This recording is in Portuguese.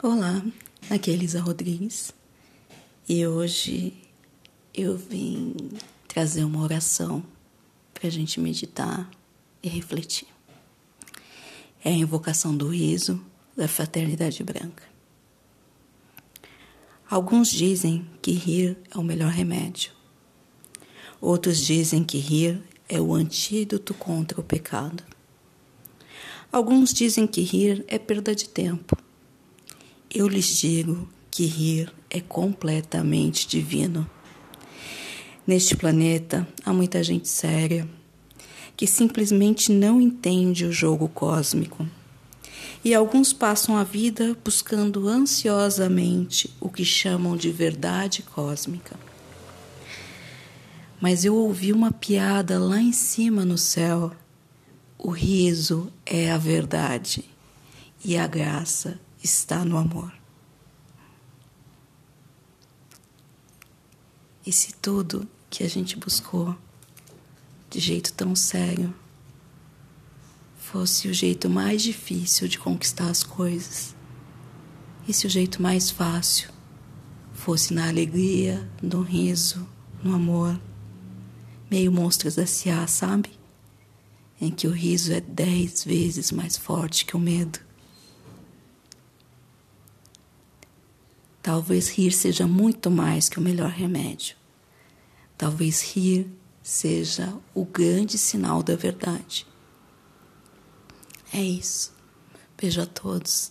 Olá, aqui é Elisa Rodrigues e hoje eu vim trazer uma oração para a gente meditar e refletir. É a invocação do riso da fraternidade branca. Alguns dizem que rir é o melhor remédio. Outros dizem que rir é o antídoto contra o pecado. Alguns dizem que rir é perda de tempo. Eu lhes digo que rir é completamente divino. Neste planeta há muita gente séria que simplesmente não entende o jogo cósmico. E alguns passam a vida buscando ansiosamente o que chamam de verdade cósmica. Mas eu ouvi uma piada lá em cima no céu. O riso é a verdade e a graça está no amor. E se tudo que a gente buscou de jeito tão sério fosse o jeito mais difícil de conquistar as coisas, e se o jeito mais fácil fosse na alegria, no riso, no amor, meio monstros S.A., sabe? Em que o riso é dez vezes mais forte que o medo. Talvez rir seja muito mais que o melhor remédio. Talvez rir seja o grande sinal da verdade. É isso. Beijo a todos.